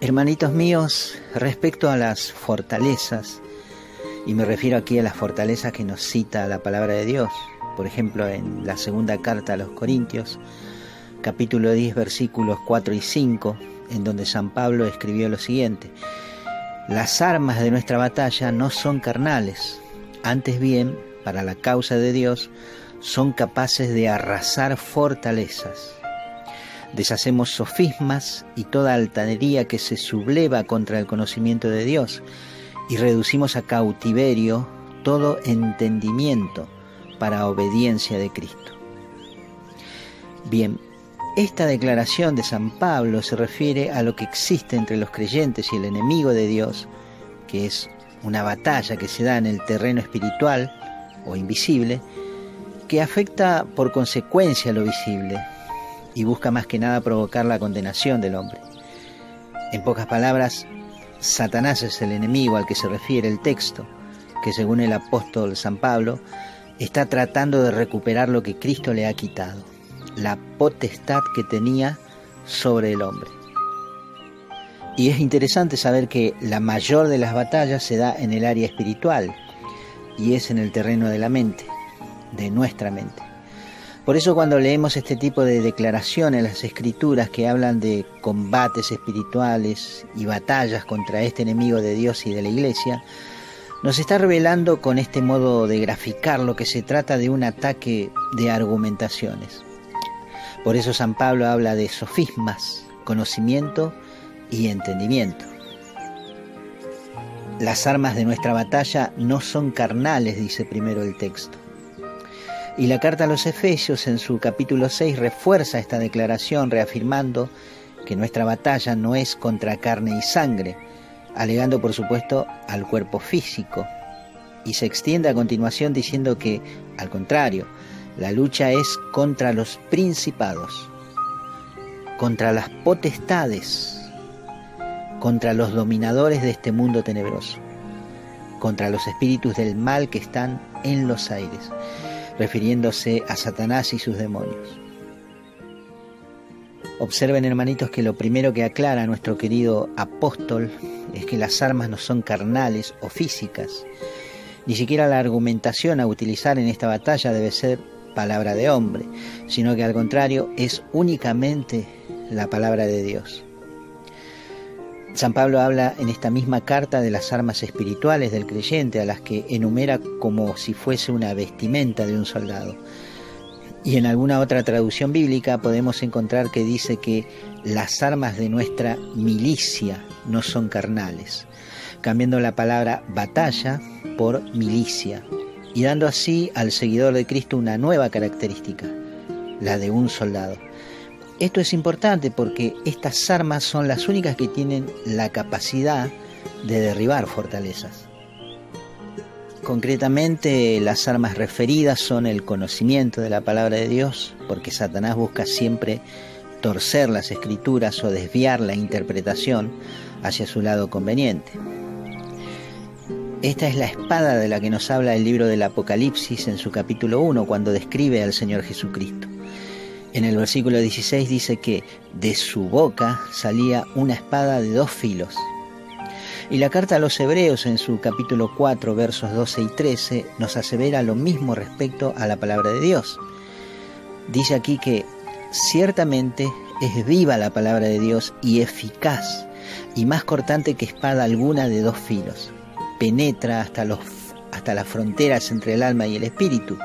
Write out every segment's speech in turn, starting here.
Hermanitos míos, respecto a las fortalezas, y me refiero aquí a las fortalezas que nos cita la palabra de Dios, por ejemplo en la segunda carta a los Corintios, capítulo 10, versículos 4 y 5, en donde San Pablo escribió lo siguiente, las armas de nuestra batalla no son carnales, antes bien, para la causa de Dios, son capaces de arrasar fortalezas Deshacemos sofismas y toda altanería que se subleva contra el conocimiento de Dios y reducimos a cautiverio todo entendimiento para obediencia de Cristo. Bien, esta declaración de San Pablo se refiere a lo que existe entre los creyentes y el enemigo de Dios, que es una batalla que se da en el terreno espiritual o invisible, que afecta por consecuencia lo visible, y busca más que nada provocar la condenación del hombre. En pocas palabras, Satanás es el enemigo al que se refiere el texto, que según el apóstol San Pablo, está tratando de recuperar lo que Cristo le ha quitado, la potestad que tenía sobre el hombre. Y es interesante saber que la mayor de las batallas se da en el área espiritual y es en el terreno de la mente, de nuestra mente. Por eso cuando leemos este tipo de declaraciones en las escrituras que hablan de combates espirituales y batallas contra este enemigo de Dios y de la iglesia, nos está revelando con este modo de graficar lo que se trata de un ataque de argumentaciones. Por eso San Pablo habla de sofismas, conocimiento y entendimiento. Las armas de nuestra batalla no son carnales, dice primero el texto y la carta a los Efesios en su capítulo 6 refuerza esta declaración reafirmando que nuestra batalla no es contra carne y sangre, alegando por supuesto al cuerpo físico. Y se extiende a continuación diciendo que, al contrario, la lucha es contra los principados, contra las potestades, contra los dominadores de este mundo tenebroso, contra los espíritus del mal que están en los aires refiriéndose a Satanás y sus demonios. Observen hermanitos que lo primero que aclara nuestro querido apóstol es que las armas no son carnales o físicas. Ni siquiera la argumentación a utilizar en esta batalla debe ser palabra de hombre, sino que al contrario es únicamente la palabra de Dios. San Pablo habla en esta misma carta de las armas espirituales del creyente, a las que enumera como si fuese una vestimenta de un soldado. Y en alguna otra traducción bíblica podemos encontrar que dice que las armas de nuestra milicia no son carnales, cambiando la palabra batalla por milicia y dando así al seguidor de Cristo una nueva característica, la de un soldado. Esto es importante porque estas armas son las únicas que tienen la capacidad de derribar fortalezas. Concretamente, las armas referidas son el conocimiento de la palabra de Dios, porque Satanás busca siempre torcer las escrituras o desviar la interpretación hacia su lado conveniente. Esta es la espada de la que nos habla el libro del Apocalipsis en su capítulo 1, cuando describe al Señor Jesucristo. En el versículo 16 dice que de su boca salía una espada de dos filos. Y la carta a los Hebreos en su capítulo 4, versos 12 y 13 nos asevera lo mismo respecto a la palabra de Dios. Dice aquí que ciertamente es viva la palabra de Dios y eficaz y más cortante que espada alguna de dos filos. Penetra hasta, los, hasta las fronteras entre el alma y el espíritu,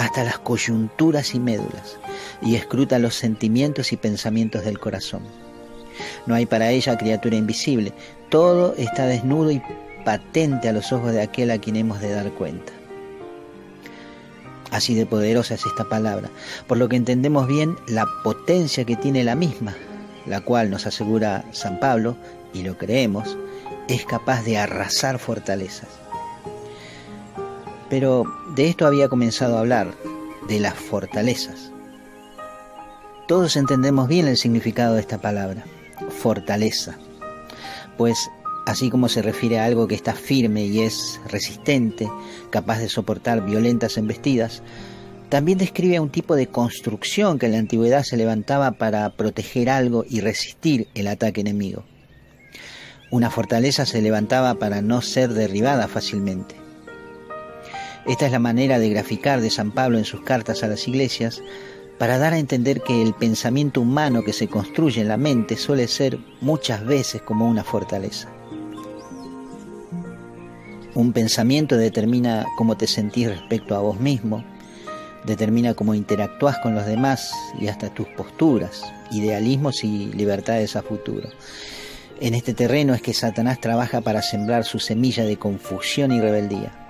hasta las coyunturas y médulas y escruta los sentimientos y pensamientos del corazón. No hay para ella criatura invisible, todo está desnudo y patente a los ojos de aquel a quien hemos de dar cuenta. Así de poderosa es esta palabra, por lo que entendemos bien la potencia que tiene la misma, la cual nos asegura San Pablo, y lo creemos, es capaz de arrasar fortalezas. Pero de esto había comenzado a hablar, de las fortalezas. Todos entendemos bien el significado de esta palabra, fortaleza, pues así como se refiere a algo que está firme y es resistente, capaz de soportar violentas embestidas, también describe a un tipo de construcción que en la antigüedad se levantaba para proteger algo y resistir el ataque enemigo. Una fortaleza se levantaba para no ser derribada fácilmente. Esta es la manera de graficar de San Pablo en sus cartas a las iglesias para dar a entender que el pensamiento humano que se construye en la mente suele ser muchas veces como una fortaleza. Un pensamiento determina cómo te sentís respecto a vos mismo, determina cómo interactúas con los demás y hasta tus posturas, idealismos y libertades a futuro. En este terreno es que Satanás trabaja para sembrar su semilla de confusión y rebeldía.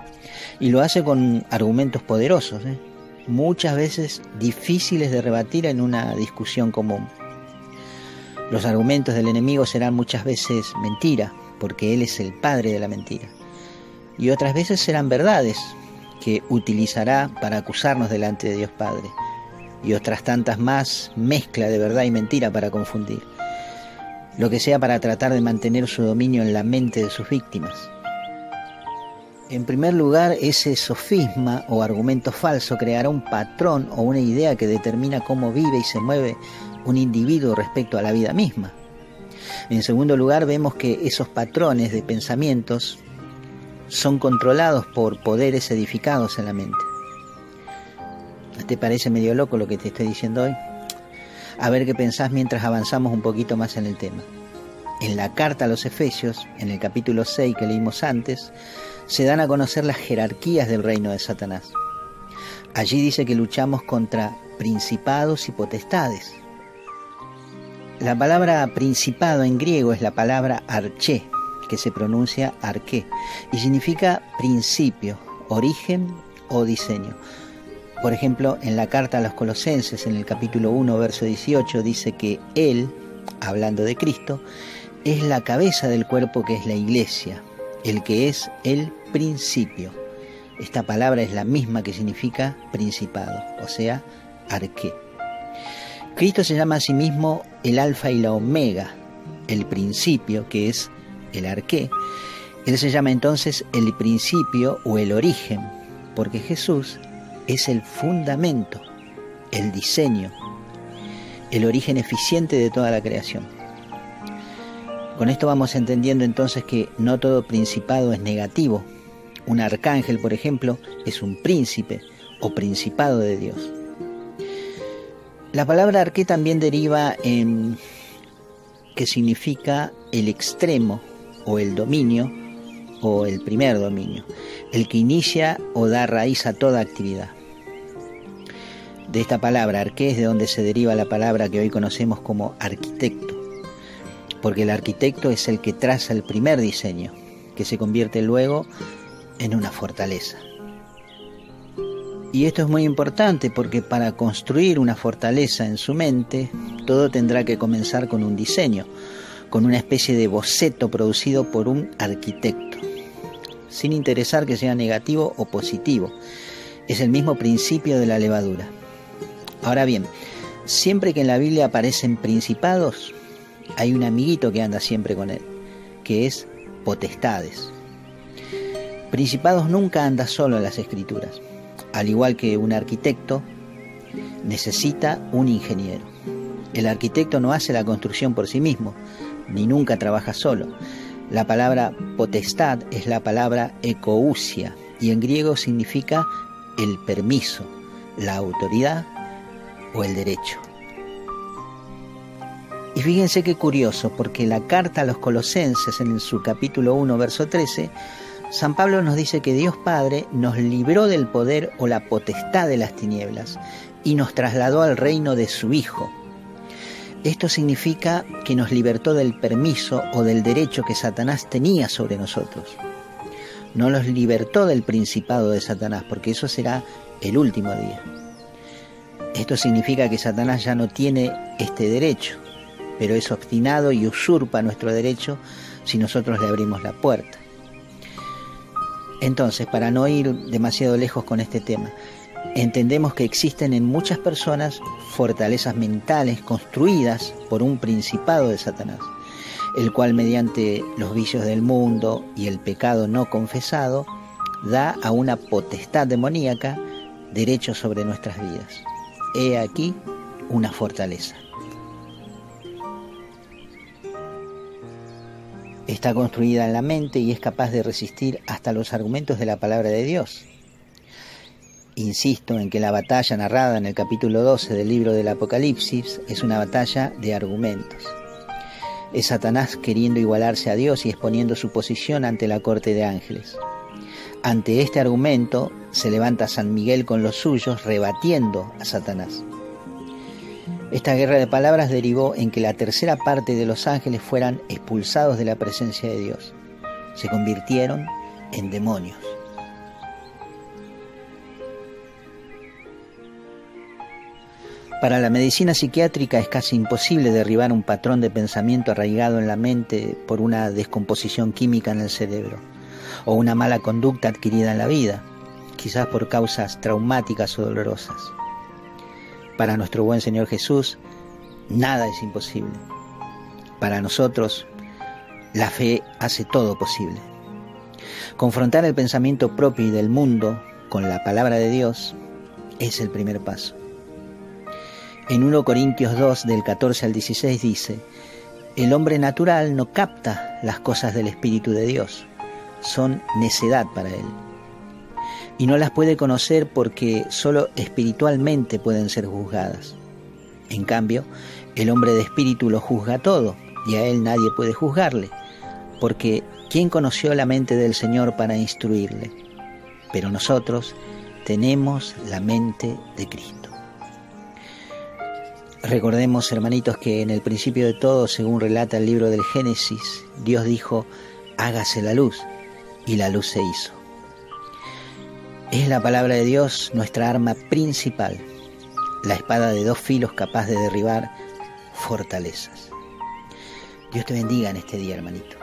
Y lo hace con argumentos poderosos, ¿eh? muchas veces difíciles de rebatir en una discusión común. Los argumentos del enemigo serán muchas veces mentira, porque él es el padre de la mentira. Y otras veces serán verdades, que utilizará para acusarnos delante de Dios Padre. Y otras tantas más, mezcla de verdad y mentira para confundir. Lo que sea para tratar de mantener su dominio en la mente de sus víctimas. En primer lugar, ese sofisma o argumento falso creará un patrón o una idea que determina cómo vive y se mueve un individuo respecto a la vida misma. En segundo lugar, vemos que esos patrones de pensamientos son controlados por poderes edificados en la mente. ¿Te parece medio loco lo que te estoy diciendo hoy? A ver qué pensás mientras avanzamos un poquito más en el tema. En la carta a los Efesios, en el capítulo 6 que leímos antes, se dan a conocer las jerarquías del reino de Satanás. Allí dice que luchamos contra principados y potestades. La palabra principado en griego es la palabra arché, que se pronuncia arqué, y significa principio, origen o diseño. Por ejemplo, en la carta a los Colosenses, en el capítulo 1, verso 18, dice que Él, hablando de Cristo, es la cabeza del cuerpo que es la iglesia, el que es el principio. Esta palabra es la misma que significa principado, o sea, arqué. Cristo se llama a sí mismo el alfa y la omega, el principio, que es el arqué. Él se llama entonces el principio o el origen, porque Jesús es el fundamento, el diseño, el origen eficiente de toda la creación. Con esto vamos entendiendo entonces que no todo principado es negativo. Un arcángel, por ejemplo, es un príncipe o principado de Dios. La palabra arqué también deriva en que significa el extremo o el dominio o el primer dominio, el que inicia o da raíz a toda actividad. De esta palabra arqué es de donde se deriva la palabra que hoy conocemos como arquitecto porque el arquitecto es el que traza el primer diseño, que se convierte luego en una fortaleza. Y esto es muy importante porque para construir una fortaleza en su mente, todo tendrá que comenzar con un diseño, con una especie de boceto producido por un arquitecto, sin interesar que sea negativo o positivo. Es el mismo principio de la levadura. Ahora bien, siempre que en la Biblia aparecen principados, hay un amiguito que anda siempre con él, que es potestades. Principados nunca anda solo en las escrituras. Al igual que un arquitecto, necesita un ingeniero. El arquitecto no hace la construcción por sí mismo, ni nunca trabaja solo. La palabra potestad es la palabra ecousia y en griego significa el permiso, la autoridad o el derecho. Fíjense qué curioso, porque la carta a los colosenses en su capítulo 1, verso 13, San Pablo nos dice que Dios Padre nos libró del poder o la potestad de las tinieblas y nos trasladó al reino de su Hijo. Esto significa que nos libertó del permiso o del derecho que Satanás tenía sobre nosotros. No los libertó del principado de Satanás, porque eso será el último día. Esto significa que Satanás ya no tiene este derecho pero es obstinado y usurpa nuestro derecho si nosotros le abrimos la puerta. Entonces, para no ir demasiado lejos con este tema, entendemos que existen en muchas personas fortalezas mentales construidas por un principado de Satanás, el cual mediante los vicios del mundo y el pecado no confesado, da a una potestad demoníaca derecho sobre nuestras vidas. He aquí una fortaleza. Está construida en la mente y es capaz de resistir hasta los argumentos de la palabra de Dios. Insisto en que la batalla narrada en el capítulo 12 del libro del Apocalipsis es una batalla de argumentos. Es Satanás queriendo igualarse a Dios y exponiendo su posición ante la corte de ángeles. Ante este argumento se levanta San Miguel con los suyos rebatiendo a Satanás. Esta guerra de palabras derivó en que la tercera parte de los ángeles fueran expulsados de la presencia de Dios. Se convirtieron en demonios. Para la medicina psiquiátrica es casi imposible derribar un patrón de pensamiento arraigado en la mente por una descomposición química en el cerebro o una mala conducta adquirida en la vida, quizás por causas traumáticas o dolorosas. Para nuestro buen Señor Jesús, nada es imposible. Para nosotros, la fe hace todo posible. Confrontar el pensamiento propio y del mundo con la palabra de Dios es el primer paso. En 1 Corintios 2 del 14 al 16 dice, el hombre natural no capta las cosas del Espíritu de Dios, son necedad para él y no las puede conocer porque solo espiritualmente pueden ser juzgadas. En cambio, el hombre de espíritu lo juzga todo y a él nadie puede juzgarle, porque ¿quién conoció la mente del Señor para instruirle? Pero nosotros tenemos la mente de Cristo. Recordemos, hermanitos, que en el principio de todo, según relata el libro del Génesis, Dios dijo, hágase la luz, y la luz se hizo. Es la palabra de Dios nuestra arma principal, la espada de dos filos capaz de derribar fortalezas. Dios te bendiga en este día, hermanito.